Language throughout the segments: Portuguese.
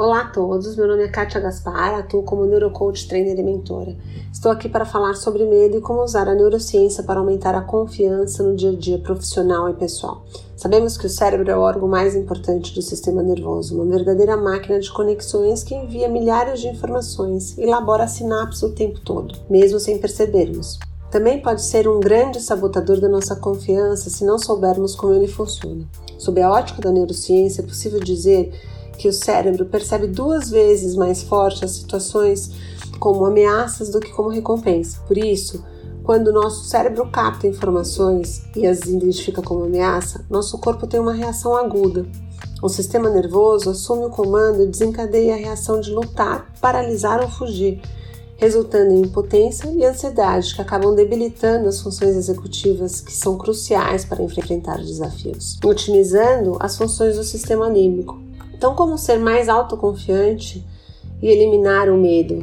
Olá a todos, meu nome é Kátia Gaspar, atuo como neurocoach, trainer e mentora. Estou aqui para falar sobre medo e como usar a neurociência para aumentar a confiança no dia a dia profissional e pessoal. Sabemos que o cérebro é o órgão mais importante do sistema nervoso, uma verdadeira máquina de conexões que envia milhares de informações e elabora sinapses o tempo todo, mesmo sem percebermos. Também pode ser um grande sabotador da nossa confiança se não soubermos como ele funciona. Sob a ótica da neurociência, é possível dizer que o cérebro percebe duas vezes mais forte as situações como ameaças do que como recompensa. Por isso, quando o nosso cérebro capta informações e as identifica como ameaça, nosso corpo tem uma reação aguda. O sistema nervoso assume o comando e desencadeia a reação de lutar, paralisar ou fugir, resultando em impotência e ansiedade que acabam debilitando as funções executivas que são cruciais para enfrentar desafios, otimizando as funções do sistema anímico. Então, como ser mais autoconfiante e eliminar o medo?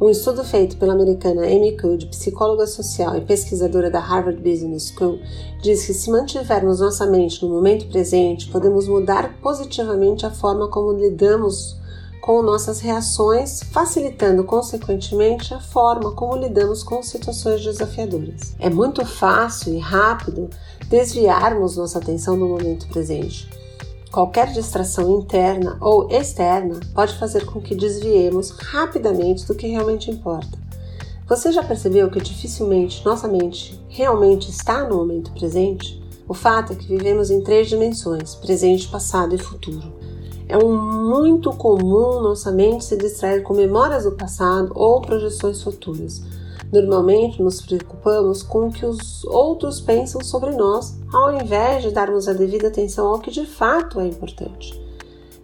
Um estudo feito pela americana Amy Cuddy, psicóloga social e pesquisadora da Harvard Business School, diz que se mantivermos nossa mente no momento presente, podemos mudar positivamente a forma como lidamos com nossas reações, facilitando consequentemente a forma como lidamos com situações desafiadoras. É muito fácil e rápido desviarmos nossa atenção no momento presente. Qualquer distração interna ou externa pode fazer com que desviemos rapidamente do que realmente importa. Você já percebeu que dificilmente nossa mente realmente está no momento presente? O fato é que vivemos em três dimensões: presente, passado e futuro. É um muito comum nossa mente se distrair com memórias do passado ou projeções futuras Normalmente nos preocupamos com o que os outros pensam sobre nós, ao invés de darmos a devida atenção ao que de fato é importante.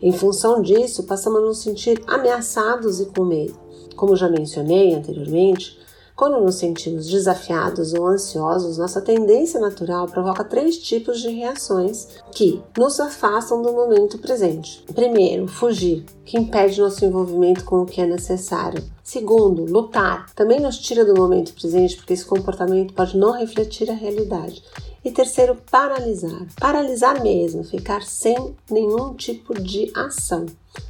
Em função disso, passamos a nos sentir ameaçados e com medo. Como já mencionei anteriormente, quando nos sentimos desafiados ou ansiosos, nossa tendência natural provoca três tipos de reações que nos afastam do momento presente. Primeiro, fugir, que impede nosso envolvimento com o que é necessário. Segundo, lutar, também nos tira do momento presente porque esse comportamento pode não refletir a realidade. E terceiro, paralisar. Paralisar mesmo, ficar sem nenhum tipo de ação,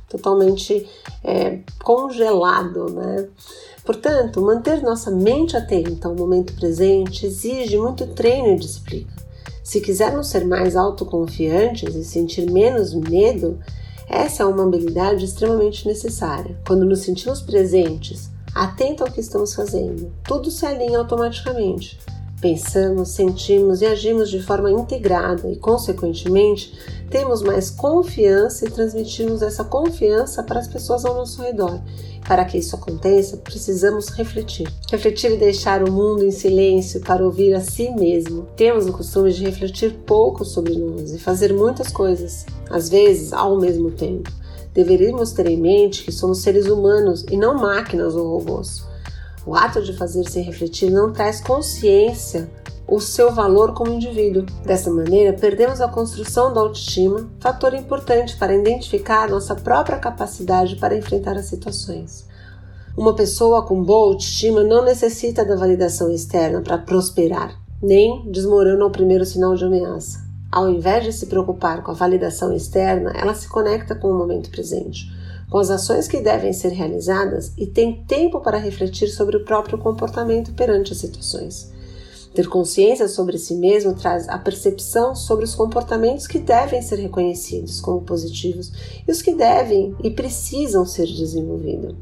totalmente é, congelado, né? Portanto, manter nossa mente atenta ao momento presente exige muito treino e disciplina. Se quisermos ser mais autoconfiantes e sentir menos medo, essa é uma habilidade extremamente necessária. Quando nos sentimos presentes, atentos ao que estamos fazendo, tudo se alinha automaticamente. Pensamos, sentimos e agimos de forma integrada e, consequentemente, temos mais confiança e transmitimos essa confiança para as pessoas ao nosso redor. Para que isso aconteça, precisamos refletir. Refletir e deixar o mundo em silêncio para ouvir a si mesmo. Temos o costume de refletir pouco sobre nós e fazer muitas coisas, às vezes ao mesmo tempo. Deveríamos ter em mente que somos seres humanos e não máquinas ou robôs. O ato de fazer sem refletir não traz consciência o seu valor como indivíduo. Dessa maneira, perdemos a construção da autoestima, fator importante para identificar nossa própria capacidade para enfrentar as situações. Uma pessoa com boa autoestima não necessita da validação externa para prosperar, nem desmorona ao primeiro sinal de ameaça. Ao invés de se preocupar com a validação externa, ela se conecta com o momento presente com as ações que devem ser realizadas e tem tempo para refletir sobre o próprio comportamento perante as situações. Ter consciência sobre si mesmo traz a percepção sobre os comportamentos que devem ser reconhecidos como positivos e os que devem e precisam ser desenvolvidos.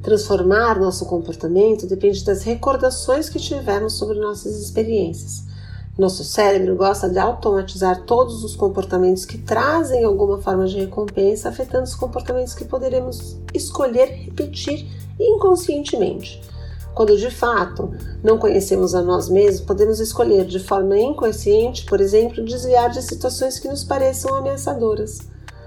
Transformar nosso comportamento depende das recordações que tivemos sobre nossas experiências. Nosso cérebro gosta de automatizar todos os comportamentos que trazem alguma forma de recompensa, afetando os comportamentos que poderemos escolher repetir inconscientemente. Quando de fato não conhecemos a nós mesmos, podemos escolher de forma inconsciente, por exemplo, desviar de situações que nos pareçam ameaçadoras.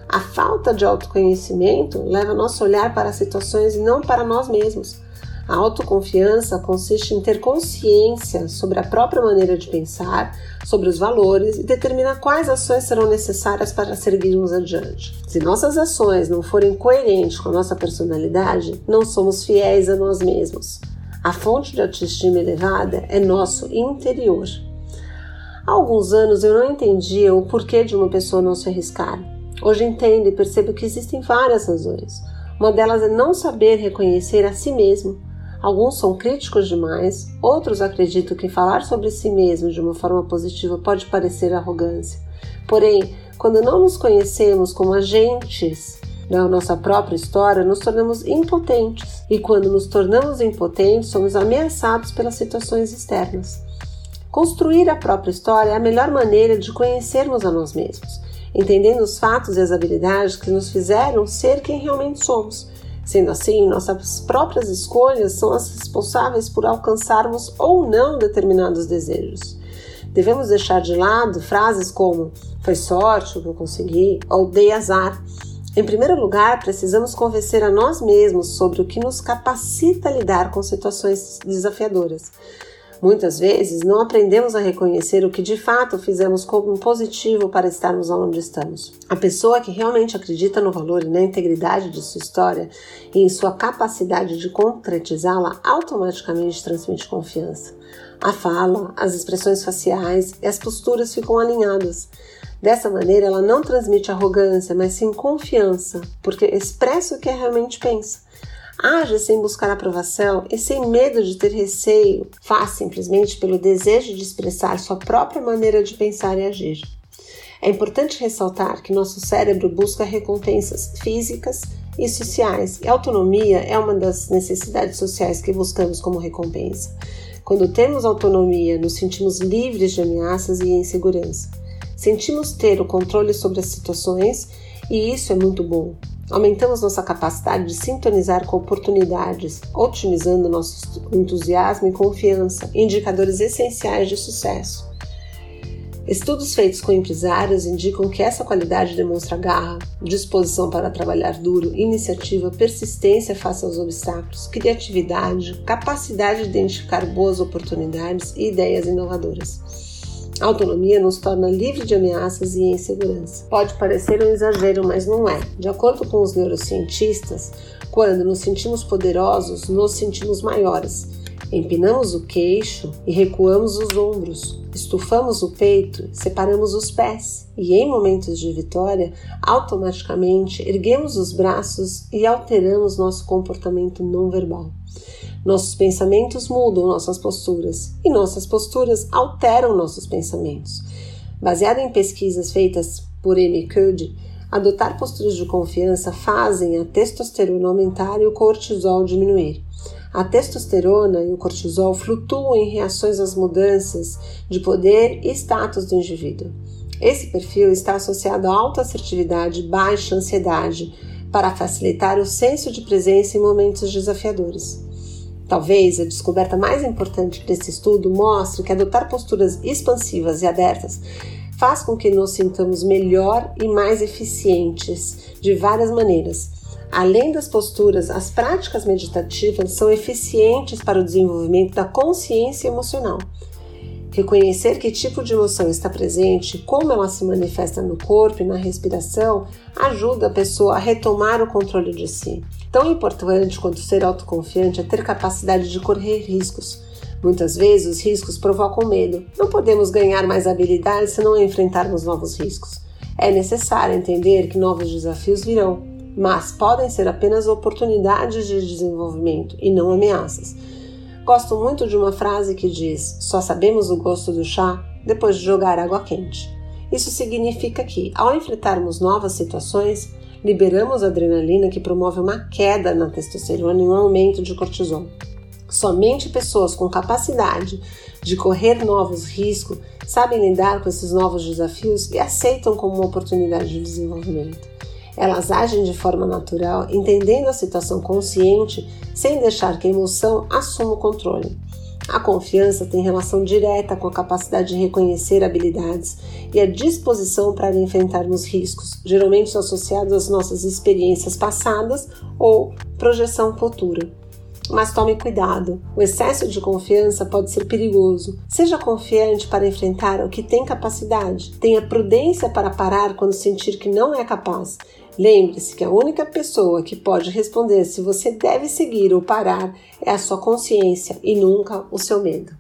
A falta de autoconhecimento leva nosso olhar para situações e não para nós mesmos a autoconfiança consiste em ter consciência sobre a própria maneira de pensar, sobre os valores e determinar quais ações serão necessárias para seguirmos adiante. Se nossas ações não forem coerentes com a nossa personalidade, não somos fiéis a nós mesmos. A fonte de autoestima elevada é nosso interior. Há alguns anos eu não entendia o porquê de uma pessoa não se arriscar. Hoje entendo e percebo que existem várias razões. Uma delas é não saber reconhecer a si mesmo. Alguns são críticos demais, outros acreditam que falar sobre si mesmo de uma forma positiva pode parecer arrogância. Porém, quando não nos conhecemos como agentes da nossa própria história, nos tornamos impotentes. E quando nos tornamos impotentes, somos ameaçados pelas situações externas. Construir a própria história é a melhor maneira de conhecermos a nós mesmos, entendendo os fatos e as habilidades que nos fizeram ser quem realmente somos. Sendo assim, nossas próprias escolhas são as responsáveis por alcançarmos ou não determinados desejos. Devemos deixar de lado frases como foi sorte o que eu consegui ou dei azar. Em primeiro lugar, precisamos convencer a nós mesmos sobre o que nos capacita a lidar com situações desafiadoras. Muitas vezes não aprendemos a reconhecer o que de fato fizemos como positivo para estarmos onde estamos. A pessoa que realmente acredita no valor e na integridade de sua história e em sua capacidade de concretizá-la automaticamente transmite confiança. A fala, as expressões faciais e as posturas ficam alinhadas. Dessa maneira, ela não transmite arrogância, mas sim confiança, porque expressa o que realmente pensa. Age sem buscar aprovação e sem medo de ter receio, faz simplesmente pelo desejo de expressar sua própria maneira de pensar e agir. É importante ressaltar que nosso cérebro busca recompensas físicas e sociais, e autonomia é uma das necessidades sociais que buscamos como recompensa. Quando temos autonomia, nos sentimos livres de ameaças e insegurança. Sentimos ter o controle sobre as situações e isso é muito bom. Aumentamos nossa capacidade de sintonizar com oportunidades, otimizando nosso entusiasmo e confiança, indicadores essenciais de sucesso. Estudos feitos com empresários indicam que essa qualidade demonstra garra, disposição para trabalhar duro, iniciativa, persistência face aos obstáculos, criatividade, capacidade de identificar boas oportunidades e ideias inovadoras. A autonomia nos torna livre de ameaças e insegurança. Pode parecer um exagero, mas não é. De acordo com os neurocientistas, quando nos sentimos poderosos, nos sentimos maiores. Empinamos o queixo e recuamos os ombros, estufamos o peito, separamos os pés e, em momentos de vitória, automaticamente erguemos os braços e alteramos nosso comportamento não verbal. Nossos pensamentos mudam nossas posturas e nossas posturas alteram nossos pensamentos. Baseado em pesquisas feitas por Amy Cuddy, adotar posturas de confiança fazem a testosterona aumentar e o cortisol diminuir. A testosterona e o cortisol flutuam em reações às mudanças de poder e status do indivíduo. Esse perfil está associado a alta assertividade e baixa ansiedade para facilitar o senso de presença em momentos desafiadores. Talvez a descoberta mais importante desse estudo mostre que adotar posturas expansivas e abertas faz com que nos sintamos melhor e mais eficientes de várias maneiras. Além das posturas, as práticas meditativas são eficientes para o desenvolvimento da consciência emocional. Reconhecer que tipo de emoção está presente, como ela se manifesta no corpo e na respiração, ajuda a pessoa a retomar o controle de si. Tão importante quanto ser autoconfiante é ter capacidade de correr riscos. Muitas vezes os riscos provocam medo. Não podemos ganhar mais habilidades se não enfrentarmos novos riscos. É necessário entender que novos desafios virão, mas podem ser apenas oportunidades de desenvolvimento e não ameaças. Gosto muito de uma frase que diz: Só sabemos o gosto do chá depois de jogar água quente. Isso significa que, ao enfrentarmos novas situações, liberamos adrenalina que promove uma queda na testosterona e um aumento de cortisol. Somente pessoas com capacidade de correr novos riscos sabem lidar com esses novos desafios e aceitam como uma oportunidade de desenvolvimento. Elas agem de forma natural, entendendo a situação consciente, sem deixar que a emoção assuma o controle. A confiança tem relação direta com a capacidade de reconhecer habilidades e a disposição para enfrentarmos riscos, geralmente associados às nossas experiências passadas ou projeção futura. Mas tome cuidado, o excesso de confiança pode ser perigoso. Seja confiante para enfrentar o que tem capacidade. Tenha prudência para parar quando sentir que não é capaz. Lembre-se que a única pessoa que pode responder se você deve seguir ou parar é a sua consciência e nunca o seu medo.